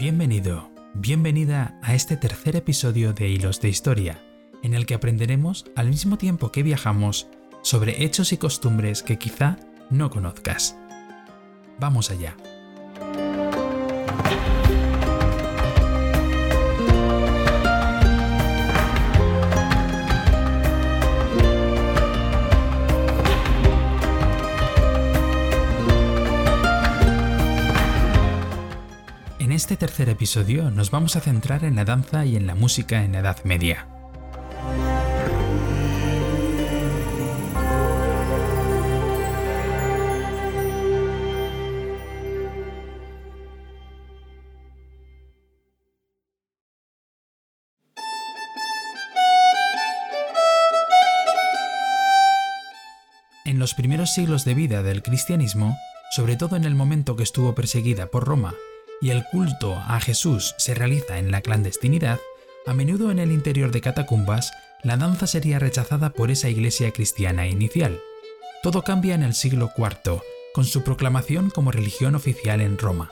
Bienvenido, bienvenida a este tercer episodio de Hilos de Historia, en el que aprenderemos al mismo tiempo que viajamos sobre hechos y costumbres que quizá no conozcas. Vamos allá. Este tercer episodio nos vamos a centrar en la danza y en la música en la Edad Media. En los primeros siglos de vida del cristianismo, sobre todo en el momento que estuvo perseguida por Roma y el culto a Jesús se realiza en la clandestinidad, a menudo en el interior de catacumbas, la danza sería rechazada por esa iglesia cristiana inicial. Todo cambia en el siglo IV, con su proclamación como religión oficial en Roma.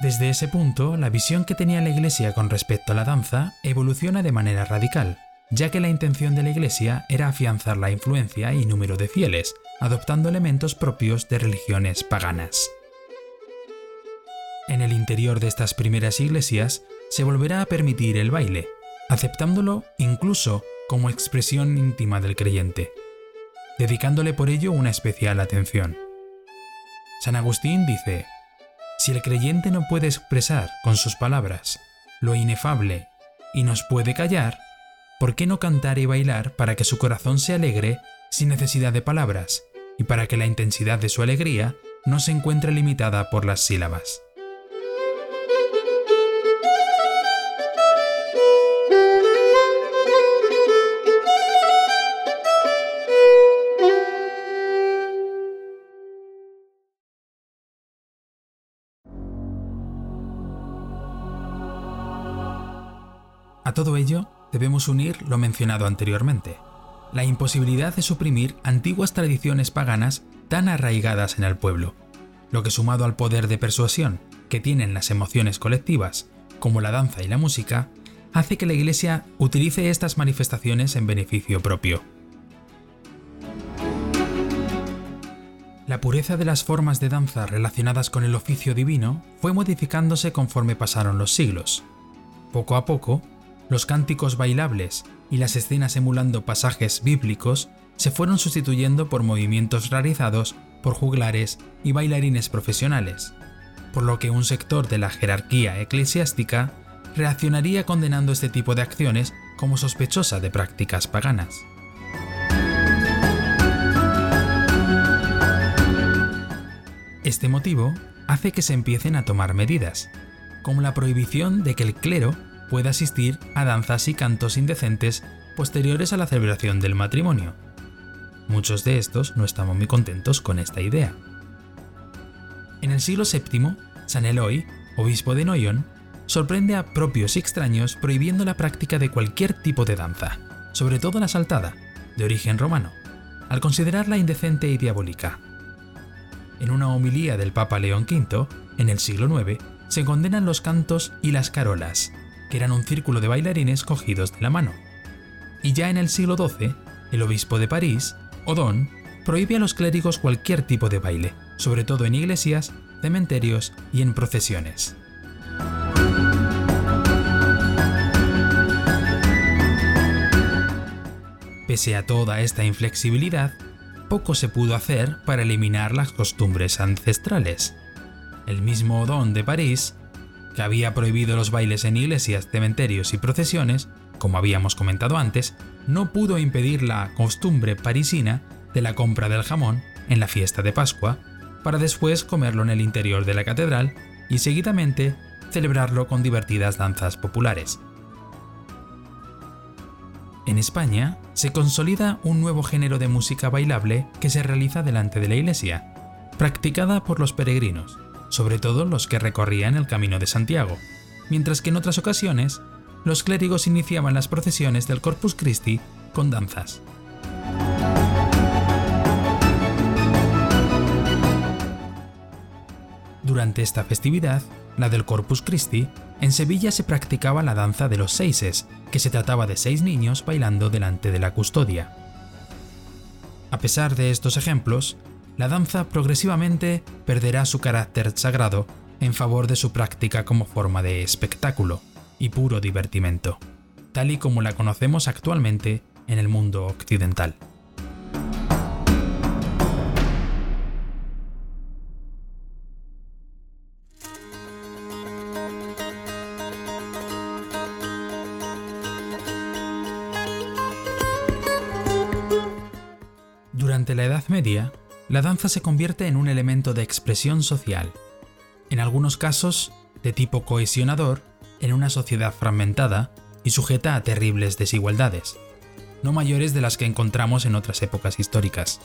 Desde ese punto, la visión que tenía la Iglesia con respecto a la danza evoluciona de manera radical, ya que la intención de la Iglesia era afianzar la influencia y número de fieles, adoptando elementos propios de religiones paganas. En el interior de estas primeras iglesias se volverá a permitir el baile, aceptándolo incluso como expresión íntima del creyente, dedicándole por ello una especial atención. San Agustín dice, si el creyente no puede expresar con sus palabras lo inefable y nos puede callar, ¿por qué no cantar y bailar para que su corazón se alegre sin necesidad de palabras y para que la intensidad de su alegría no se encuentre limitada por las sílabas? A todo ello, debemos unir lo mencionado anteriormente, la imposibilidad de suprimir antiguas tradiciones paganas tan arraigadas en el pueblo, lo que sumado al poder de persuasión que tienen las emociones colectivas, como la danza y la música, hace que la Iglesia utilice estas manifestaciones en beneficio propio. La pureza de las formas de danza relacionadas con el oficio divino fue modificándose conforme pasaron los siglos. Poco a poco, los cánticos bailables y las escenas emulando pasajes bíblicos se fueron sustituyendo por movimientos realizados por juglares y bailarines profesionales, por lo que un sector de la jerarquía eclesiástica reaccionaría condenando este tipo de acciones como sospechosa de prácticas paganas. Este motivo hace que se empiecen a tomar medidas, como la prohibición de que el clero pueda asistir a danzas y cantos indecentes posteriores a la celebración del matrimonio. Muchos de estos no estamos muy contentos con esta idea. En el siglo VII, San Eloy, obispo de Noyon, sorprende a propios y extraños prohibiendo la práctica de cualquier tipo de danza, sobre todo la saltada, de origen romano, al considerarla indecente y diabólica. En una homilía del Papa León V, en el siglo IX, se condenan los cantos y las carolas, que eran un círculo de bailarines cogidos de la mano. Y ya en el siglo XII, el obispo de París, Odón, prohíbe a los clérigos cualquier tipo de baile, sobre todo en iglesias, cementerios y en procesiones. Pese a toda esta inflexibilidad, poco se pudo hacer para eliminar las costumbres ancestrales. El mismo Odón de París que había prohibido los bailes en iglesias, cementerios y procesiones, como habíamos comentado antes, no pudo impedir la costumbre parisina de la compra del jamón en la fiesta de Pascua, para después comerlo en el interior de la catedral y seguidamente celebrarlo con divertidas danzas populares. En España se consolida un nuevo género de música bailable que se realiza delante de la iglesia, practicada por los peregrinos, sobre todo los que recorrían el Camino de Santiago, mientras que en otras ocasiones los clérigos iniciaban las procesiones del Corpus Christi con danzas. Durante esta festividad, la del Corpus Christi, en Sevilla se practicaba la danza de los seises, que se trataba de seis niños bailando delante de la custodia. A pesar de estos ejemplos, la danza progresivamente perderá su carácter sagrado en favor de su práctica como forma de espectáculo y puro divertimento, tal y como la conocemos actualmente en el mundo occidental. Durante la Edad Media, la danza se convierte en un elemento de expresión social, en algunos casos de tipo cohesionador en una sociedad fragmentada y sujeta a terribles desigualdades, no mayores de las que encontramos en otras épocas históricas.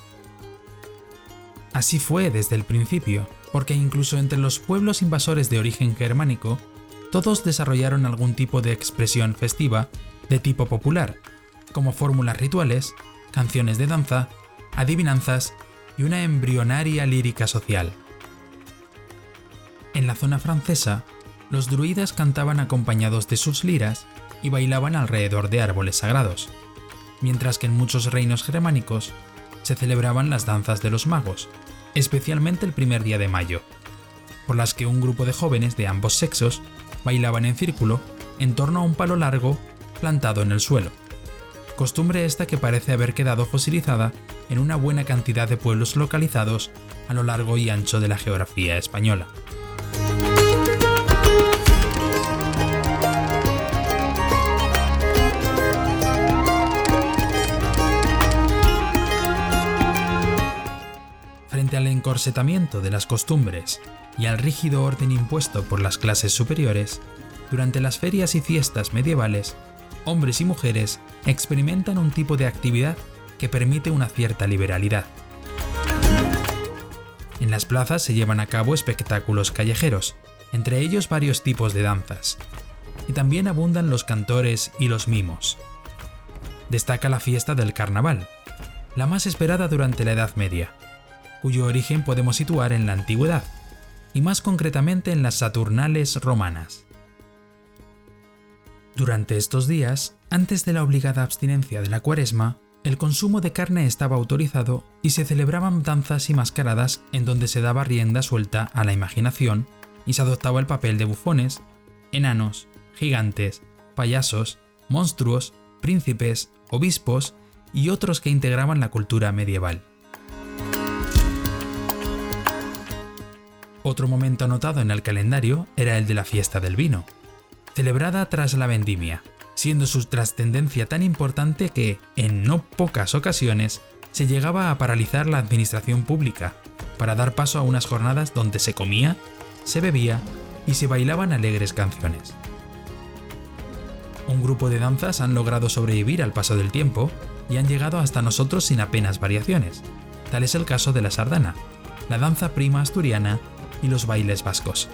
Así fue desde el principio, porque incluso entre los pueblos invasores de origen germánico, todos desarrollaron algún tipo de expresión festiva de tipo popular, como fórmulas rituales, canciones de danza, adivinanzas y una embrionaria lírica social. En la zona francesa, los druidas cantaban acompañados de sus liras y bailaban alrededor de árboles sagrados, mientras que en muchos reinos germánicos se celebraban las danzas de los magos, especialmente el primer día de mayo, por las que un grupo de jóvenes de ambos sexos bailaban en círculo en torno a un palo largo plantado en el suelo. Costumbre esta que parece haber quedado fosilizada en una buena cantidad de pueblos localizados a lo largo y ancho de la geografía española. Frente al encorsetamiento de las costumbres y al rígido orden impuesto por las clases superiores, durante las ferias y fiestas medievales, hombres y mujeres experimentan un tipo de actividad que permite una cierta liberalidad. En las plazas se llevan a cabo espectáculos callejeros, entre ellos varios tipos de danzas, y también abundan los cantores y los mimos. Destaca la fiesta del carnaval, la más esperada durante la Edad Media, cuyo origen podemos situar en la antigüedad, y más concretamente en las Saturnales romanas. Durante estos días, antes de la obligada abstinencia de la cuaresma, el consumo de carne estaba autorizado y se celebraban danzas y mascaradas en donde se daba rienda suelta a la imaginación y se adoptaba el papel de bufones, enanos, gigantes, payasos, monstruos, príncipes, obispos y otros que integraban la cultura medieval. Otro momento anotado en el calendario era el de la fiesta del vino, celebrada tras la vendimia, siendo su trascendencia tan importante que, en no pocas ocasiones, se llegaba a paralizar la administración pública, para dar paso a unas jornadas donde se comía, se bebía y se bailaban alegres canciones. Un grupo de danzas han logrado sobrevivir al paso del tiempo y han llegado hasta nosotros sin apenas variaciones. Tal es el caso de la sardana, la danza prima asturiana y los bailes vascos.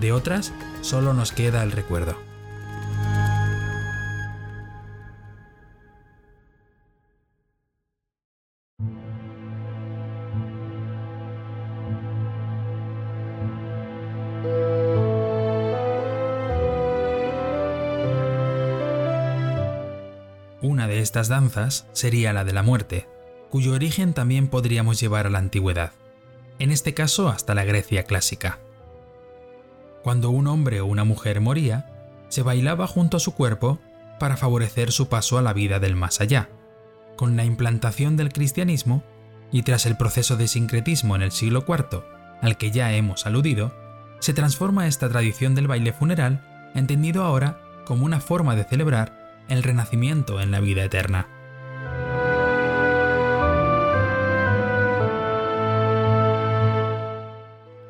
De otras, solo nos queda el recuerdo. Una de estas danzas sería la de la muerte, cuyo origen también podríamos llevar a la antigüedad, en este caso hasta la Grecia clásica. Cuando un hombre o una mujer moría, se bailaba junto a su cuerpo para favorecer su paso a la vida del más allá. Con la implantación del cristianismo y tras el proceso de sincretismo en el siglo IV, al que ya hemos aludido, se transforma esta tradición del baile funeral, entendido ahora como una forma de celebrar el renacimiento en la vida eterna.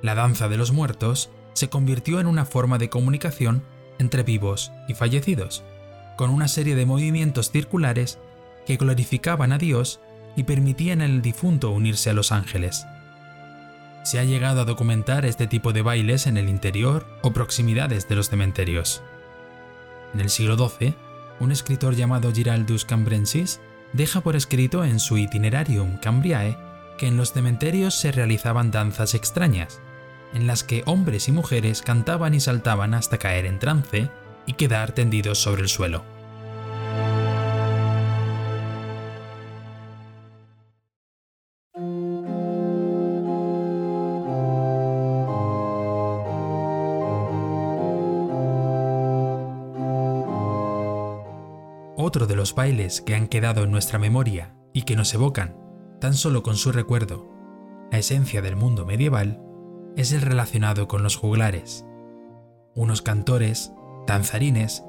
La danza de los muertos se convirtió en una forma de comunicación entre vivos y fallecidos, con una serie de movimientos circulares que glorificaban a Dios y permitían al difunto unirse a los ángeles. Se ha llegado a documentar este tipo de bailes en el interior o proximidades de los cementerios. En el siglo XII, un escritor llamado Giraldus Cambrensis deja por escrito en su Itinerarium Cambriae que en los cementerios se realizaban danzas extrañas, en las que hombres y mujeres cantaban y saltaban hasta caer en trance y quedar tendidos sobre el suelo. Otro de los bailes que han quedado en nuestra memoria y que nos evocan, tan solo con su recuerdo, la esencia del mundo medieval, es el relacionado con los juglares. Unos cantores, danzarines,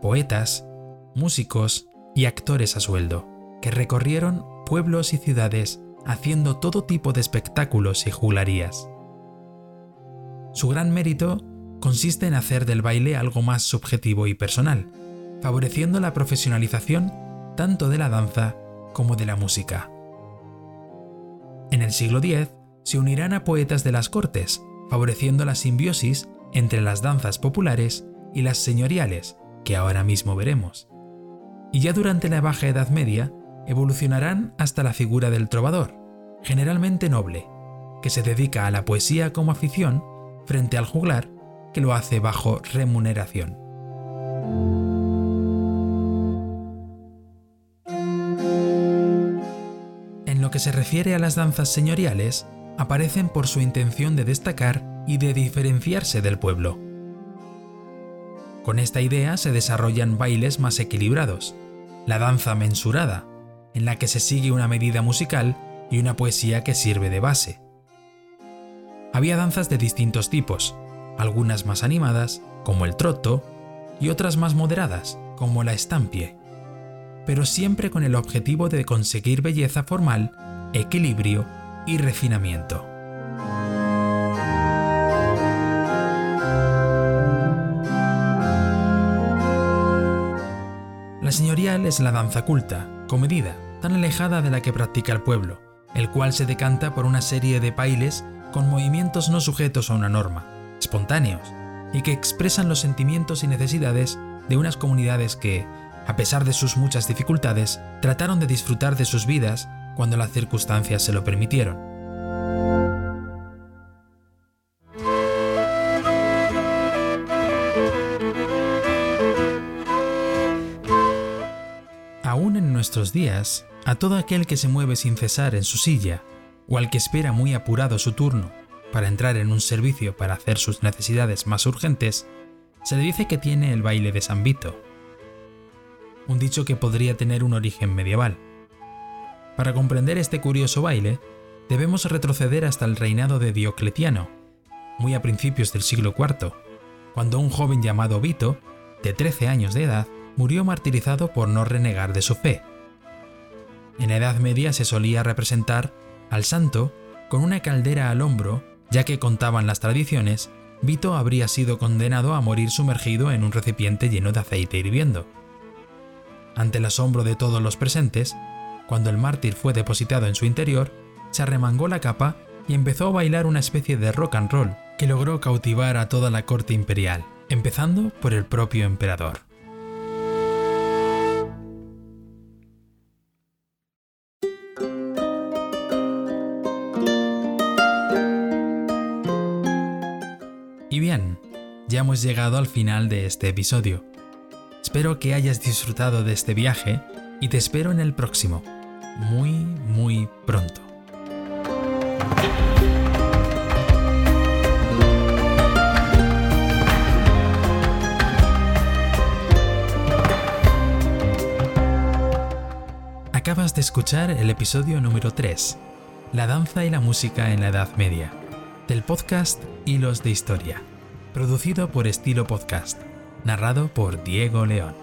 poetas, músicos y actores a sueldo, que recorrieron pueblos y ciudades haciendo todo tipo de espectáculos y juglarías. Su gran mérito consiste en hacer del baile algo más subjetivo y personal, favoreciendo la profesionalización tanto de la danza como de la música. En el siglo X se unirán a poetas de las cortes, favoreciendo la simbiosis entre las danzas populares y las señoriales, que ahora mismo veremos. Y ya durante la Baja Edad Media evolucionarán hasta la figura del trovador, generalmente noble, que se dedica a la poesía como afición frente al juglar, que lo hace bajo remuneración. En lo que se refiere a las danzas señoriales, aparecen por su intención de destacar y de diferenciarse del pueblo. Con esta idea se desarrollan bailes más equilibrados, la danza mensurada, en la que se sigue una medida musical y una poesía que sirve de base. Había danzas de distintos tipos, algunas más animadas, como el trotto, y otras más moderadas, como la estampie, pero siempre con el objetivo de conseguir belleza formal, equilibrio y refinamiento. La señorial es la danza culta, comedida, tan alejada de la que practica el pueblo, el cual se decanta por una serie de bailes con movimientos no sujetos a una norma, espontáneos, y que expresan los sentimientos y necesidades de unas comunidades que, a pesar de sus muchas dificultades, trataron de disfrutar de sus vidas cuando las circunstancias se lo permitieron. Aún en nuestros días, a todo aquel que se mueve sin cesar en su silla, o al que espera muy apurado su turno para entrar en un servicio para hacer sus necesidades más urgentes, se le dice que tiene el baile de San Vito. Un dicho que podría tener un origen medieval. Para comprender este curioso baile, debemos retroceder hasta el reinado de Diocletiano, muy a principios del siglo IV, cuando un joven llamado Vito, de 13 años de edad, murió martirizado por no renegar de su fe. En la Edad Media se solía representar al santo con una caldera al hombro, ya que contaban las tradiciones, Vito habría sido condenado a morir sumergido en un recipiente lleno de aceite hirviendo. Ante el asombro de todos los presentes, cuando el mártir fue depositado en su interior, se arremangó la capa y empezó a bailar una especie de rock and roll que logró cautivar a toda la corte imperial, empezando por el propio emperador. Y bien, ya hemos llegado al final de este episodio. Espero que hayas disfrutado de este viaje y te espero en el próximo muy, muy pronto. Acabas de escuchar el episodio número 3, La danza y la música en la Edad Media, del podcast Hilos de Historia, producido por Estilo Podcast, narrado por Diego León.